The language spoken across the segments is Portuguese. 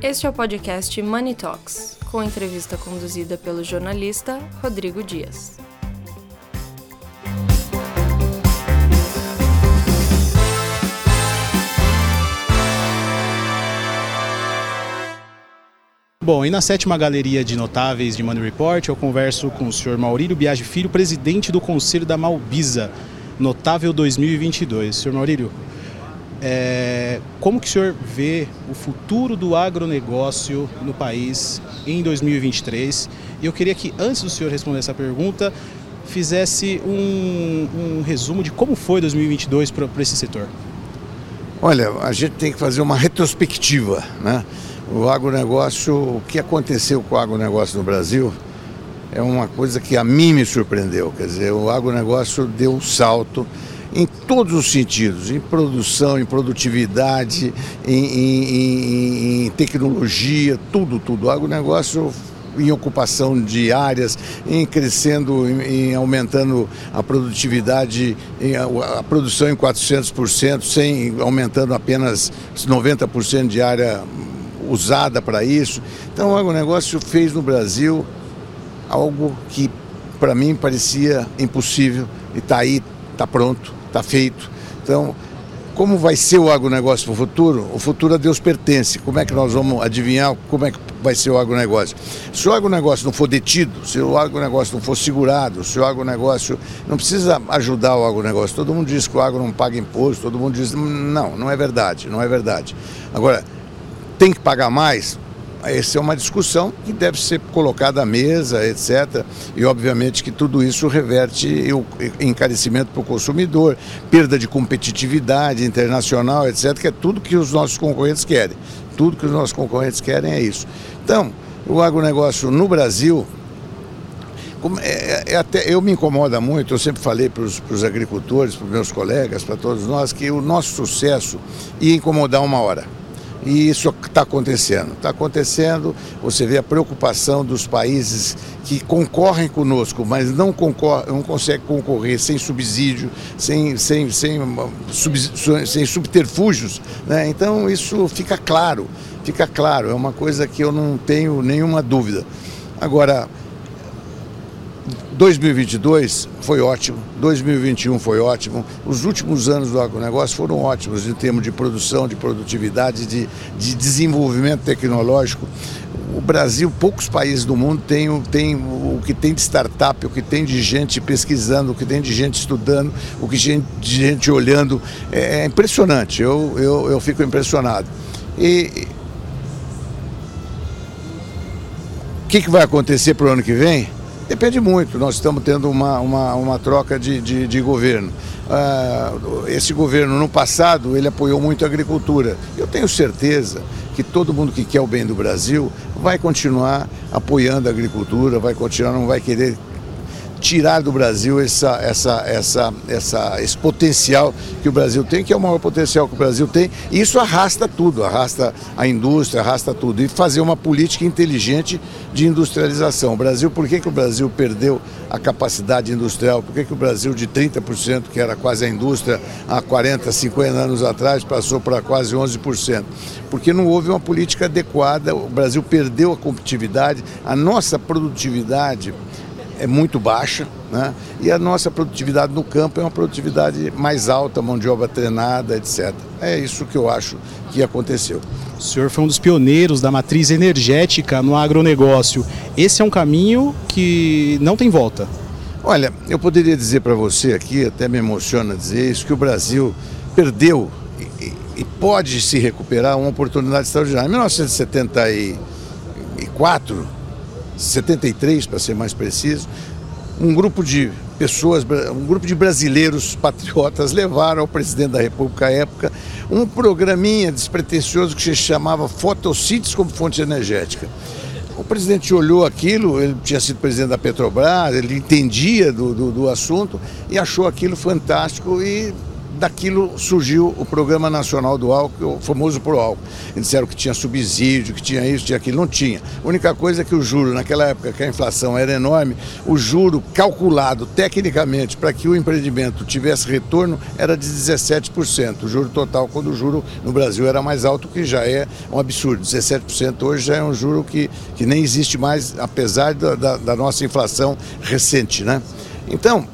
Este é o podcast Money Talks, com entrevista conduzida pelo jornalista Rodrigo Dias. Bom, e na sétima galeria de notáveis de Money Report, eu converso com o senhor Maurílio Biagi Filho, presidente do Conselho da Malbisa, Notável 2022. Senhor Maurílio, é, como que o senhor vê o futuro do agronegócio no país em 2023? E eu queria que, antes do senhor responder essa pergunta, fizesse um, um resumo de como foi 2022 para esse setor. Olha, a gente tem que fazer uma retrospectiva, né? O agronegócio, o que aconteceu com o agronegócio no Brasil é uma coisa que a mim me surpreendeu. Quer dizer, o agronegócio deu um salto em todos os sentidos, em produção, em produtividade, em, em, em tecnologia, tudo, tudo. O agronegócio em ocupação de áreas, em crescendo, em, em aumentando a produtividade, em, a, a, produção em 400%, sem aumentando apenas 90% de área usada para isso. Então o agronegócio fez no Brasil algo que para mim parecia impossível e está aí, está pronto está feito. Então, como vai ser o agronegócio para o futuro? O futuro a Deus pertence. Como é que nós vamos adivinhar como é que vai ser o agronegócio? Se o agronegócio não for detido, se o agronegócio não for segurado, se o agronegócio não precisa ajudar o agronegócio. Todo mundo diz que o agro não paga imposto, todo mundo diz. Não, não é verdade, não é verdade. Agora, tem que pagar mais? Essa é uma discussão que deve ser colocada à mesa, etc. E obviamente que tudo isso reverte o encarecimento para o consumidor, perda de competitividade internacional, etc., que é tudo que os nossos concorrentes querem. Tudo que os nossos concorrentes querem é isso. Então, o agronegócio no Brasil, é, é, até, eu me incomoda muito, eu sempre falei para os agricultores, para os meus colegas, para todos nós, que o nosso sucesso ia incomodar uma hora. E isso está acontecendo. Está acontecendo, você vê a preocupação dos países que concorrem conosco, mas não, concorre, não conseguem concorrer sem subsídio, sem, sem, sem, sub, sem subterfúgios. Né? Então isso fica claro, fica claro, é uma coisa que eu não tenho nenhuma dúvida. Agora, 2022 foi ótimo, 2021 foi ótimo, os últimos anos do agronegócio foram ótimos em termos de produção, de produtividade, de, de desenvolvimento tecnológico. O Brasil, poucos países do mundo têm, têm o que tem de startup, o que tem de gente pesquisando, o que tem de gente estudando, o que tem de gente olhando. É, é impressionante, eu, eu, eu fico impressionado. E o que, que vai acontecer para o ano que vem? Depende muito, nós estamos tendo uma, uma, uma troca de, de, de governo. Uh, esse governo, no passado, ele apoiou muito a agricultura. Eu tenho certeza que todo mundo que quer o bem do Brasil vai continuar apoiando a agricultura, vai continuar, não vai querer tirar do Brasil essa, essa, essa, essa, esse potencial que o Brasil tem, que é o maior potencial que o Brasil tem, e isso arrasta tudo, arrasta a indústria, arrasta tudo, e fazer uma política inteligente de industrialização. O Brasil, por que, que o Brasil perdeu a capacidade industrial? Por que, que o Brasil de 30%, que era quase a indústria há 40, 50 anos atrás, passou para quase 11%? Porque não houve uma política adequada, o Brasil perdeu a competitividade, a nossa produtividade é muito baixa, né? e a nossa produtividade no campo é uma produtividade mais alta, mão de obra treinada, etc. É isso que eu acho que aconteceu. O senhor foi um dos pioneiros da matriz energética no agronegócio. Esse é um caminho que não tem volta. Olha, eu poderia dizer para você aqui, até me emociona dizer isso, que o Brasil perdeu e, e pode se recuperar uma oportunidade extraordinária. Em 1974, 73 para ser mais preciso, um grupo de pessoas, um grupo de brasileiros patriotas levaram ao presidente da República à época um programinha despretensioso que se chamava fotossíntese como fonte energética. O presidente olhou aquilo, ele tinha sido presidente da Petrobras, ele entendia do, do, do assunto e achou aquilo fantástico e daquilo surgiu o Programa Nacional do Álcool, o famoso Pro Álcool. Eles disseram que tinha subsídio, que tinha isso, tinha aquilo. Não tinha. A única coisa é que o juro, naquela época que a inflação era enorme, o juro calculado tecnicamente para que o empreendimento tivesse retorno era de 17%. O juro total, quando o juro no Brasil era mais alto, que já é um absurdo. 17% hoje já é um juro que, que nem existe mais, apesar da, da, da nossa inflação recente. Né? Então,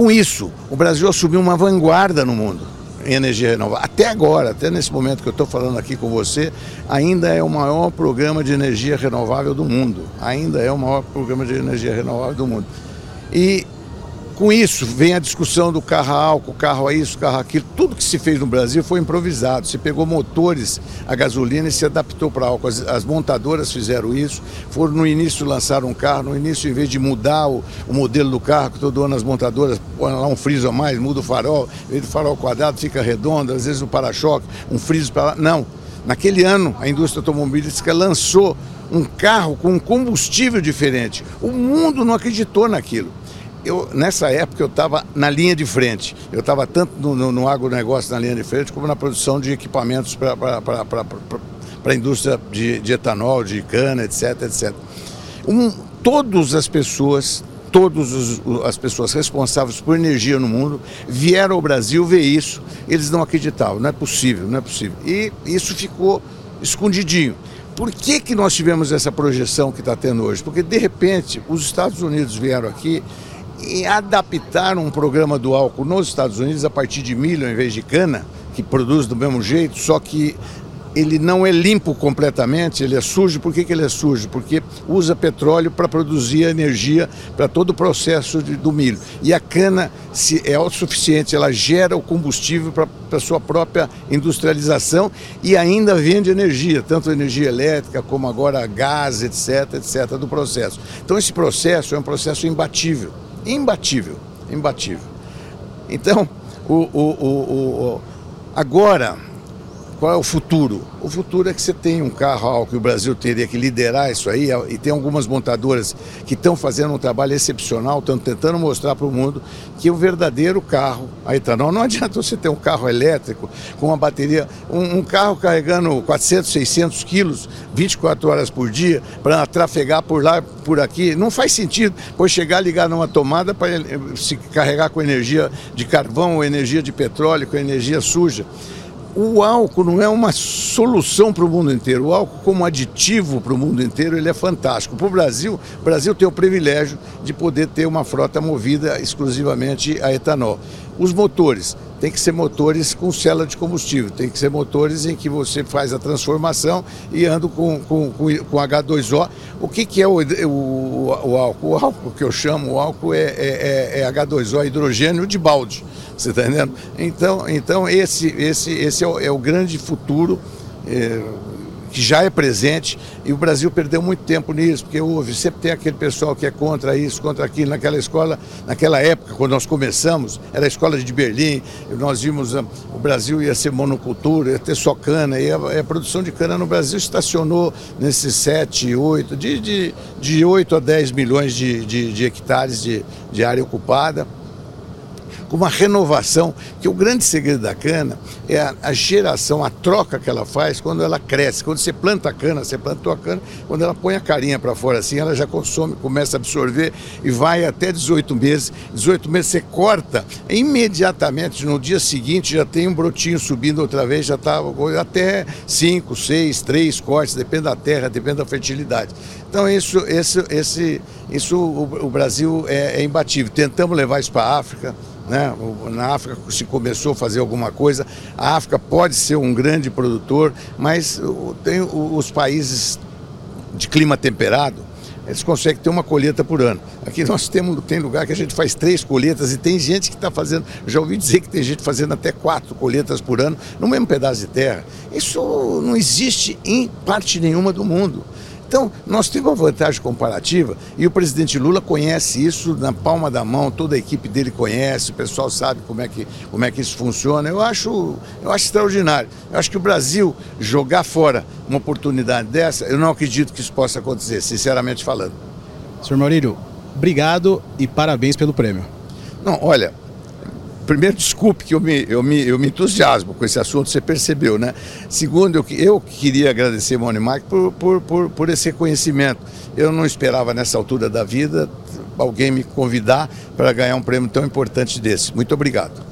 com isso, o Brasil assumiu uma vanguarda no mundo em energia renovável. Até agora, até nesse momento que eu estou falando aqui com você, ainda é o maior programa de energia renovável do mundo. Ainda é o maior programa de energia renovável do mundo. E com isso, vem a discussão do carro a álcool, carro a isso, carro a aquilo. Tudo que se fez no Brasil foi improvisado. Se pegou motores a gasolina e se adaptou para álcool. As, as, montadoras fizeram isso. Foram no início lançar um carro. No início, em vez de mudar o, o modelo do carro, que todo ano as montadoras põem lá um friso a mais, muda o farol. Em vez do farol quadrado, fica redondo. Às vezes o para-choque, um friso para lá. Não. Naquele ano, a indústria automobilística lançou um carro com um combustível diferente. O mundo não acreditou naquilo eu, nessa época eu estava na linha de frente. Eu estava tanto no, no, no, agronegócio na linha de frente, como na produção de equipamentos para a indústria de, de, etanol, de cana, etc, etc. Um, todas as pessoas, todas as pessoas responsáveis por energia no mundo vieram ao Brasil ver isso. Eles não acreditavam, não é possível, não é possível. E isso ficou escondidinho. Por que, que nós tivemos essa projeção que está tendo hoje? Porque, de repente, os Estados Unidos vieram aqui e adaptar um programa do álcool nos Estados Unidos a partir de milho em vez de cana, que produz do mesmo jeito, só que ele não é limpo completamente, ele é sujo. Por que, que ele é sujo? Porque usa petróleo para produzir energia para todo o processo de, do milho. E a cana se é autossuficiente, ela gera o combustível para a sua própria industrialização e ainda vende energia, tanto energia elétrica como agora gás, etc, etc, do processo. Então esse processo é um processo imbatível imbatível, imbatível. Então, o, o, o, o, agora, qual é o futuro? O futuro é que você tem um carro álcool, o Brasil teria que liderar isso aí, e tem algumas montadoras que estão fazendo um trabalho excepcional, estão tentando mostrar para o mundo que o verdadeiro carro a etanol, não adianta você ter um carro elétrico com uma bateria, um, um carro carregando 400, 600 quilos 24 horas por dia para trafegar por lá, por aqui, não faz sentido, pois chegar, ligar numa tomada para se carregar com energia de carvão, energia de petróleo, com energia suja o álcool não é uma solução para o mundo inteiro. O álcool, como aditivo para o mundo inteiro, ele é fantástico. Para o Brasil, o Brasil tem o privilégio de poder ter uma frota movida exclusivamente a etanol. Os motores tem que ser motores com célula de combustível, tem que ser motores em que você faz a transformação e anda com, com, com H2O. O que, que é o, o, o, álcool? O álcool que eu chamo, o álcool é, é, é, é H2O, hidrogênio de balde. Você está entendendo? Então, então esse, esse, esse é o, é o grande futuro. É, que já é presente e o Brasil perdeu muito tempo nisso, porque houve, sempre tem aquele pessoal que é contra isso, contra aquilo. Naquela escola, naquela época, quando nós começamos, era a escola de Berlim, nós vimos ah, o Brasil ia ser monocultura, ia ter só cana, e a, a produção de cana no Brasil estacionou nesses 7, 8, de, de, de 8 a 10 milhões de, de, de hectares de, de área ocupada com uma renovação, que o grande segredo da cana é a, a, geração, a troca que ela faz quando ela cresce. Quando você planta a cana, você plantou a cana, quando ela põe a carinha para fora assim, ela já consome, começa a absorver e vai até 18 meses. 18 meses você corta, imediatamente no dia seguinte já tem um brotinho subindo outra vez, já está até 5, 6, 3 cortes, depende da terra, depende da fertilidade. Então isso, esse, esse, isso o, o Brasil é, é imbatível. Tentamos levar isso para a África, né? Na África se começou a fazer alguma coisa. A África pode ser um grande produtor, mas tem os países de clima temperado, eles conseguem ter uma colheita por ano. Aqui nós temos tem lugar que a gente faz três colheitas e tem gente que está fazendo, já ouvi dizer que tem gente fazendo até quatro colheitas por ano no mesmo pedaço de terra. Isso não existe em parte nenhuma do mundo. Então, nós temos uma vantagem comparativa e o presidente Lula conhece isso na palma da mão, toda a equipe dele conhece, o pessoal sabe como é que, como é que isso funciona. Eu acho, eu acho extraordinário. Eu acho que o Brasil jogar fora uma oportunidade dessa, eu não acredito que isso possa acontecer, sinceramente falando. Senhor Maurílio, obrigado e parabéns pelo prêmio. Não, olha, primeiro, desculpe que eu me, eu, me, eu me entusiasmo com esse assunto, você percebeu, né? Segundo, eu, eu queria agradecer ao Unimac por, por, por, por esse reconhecimento. Eu não esperava nessa altura da vida alguém me convidar para ganhar um prêmio tão importante desse. Muito obrigado.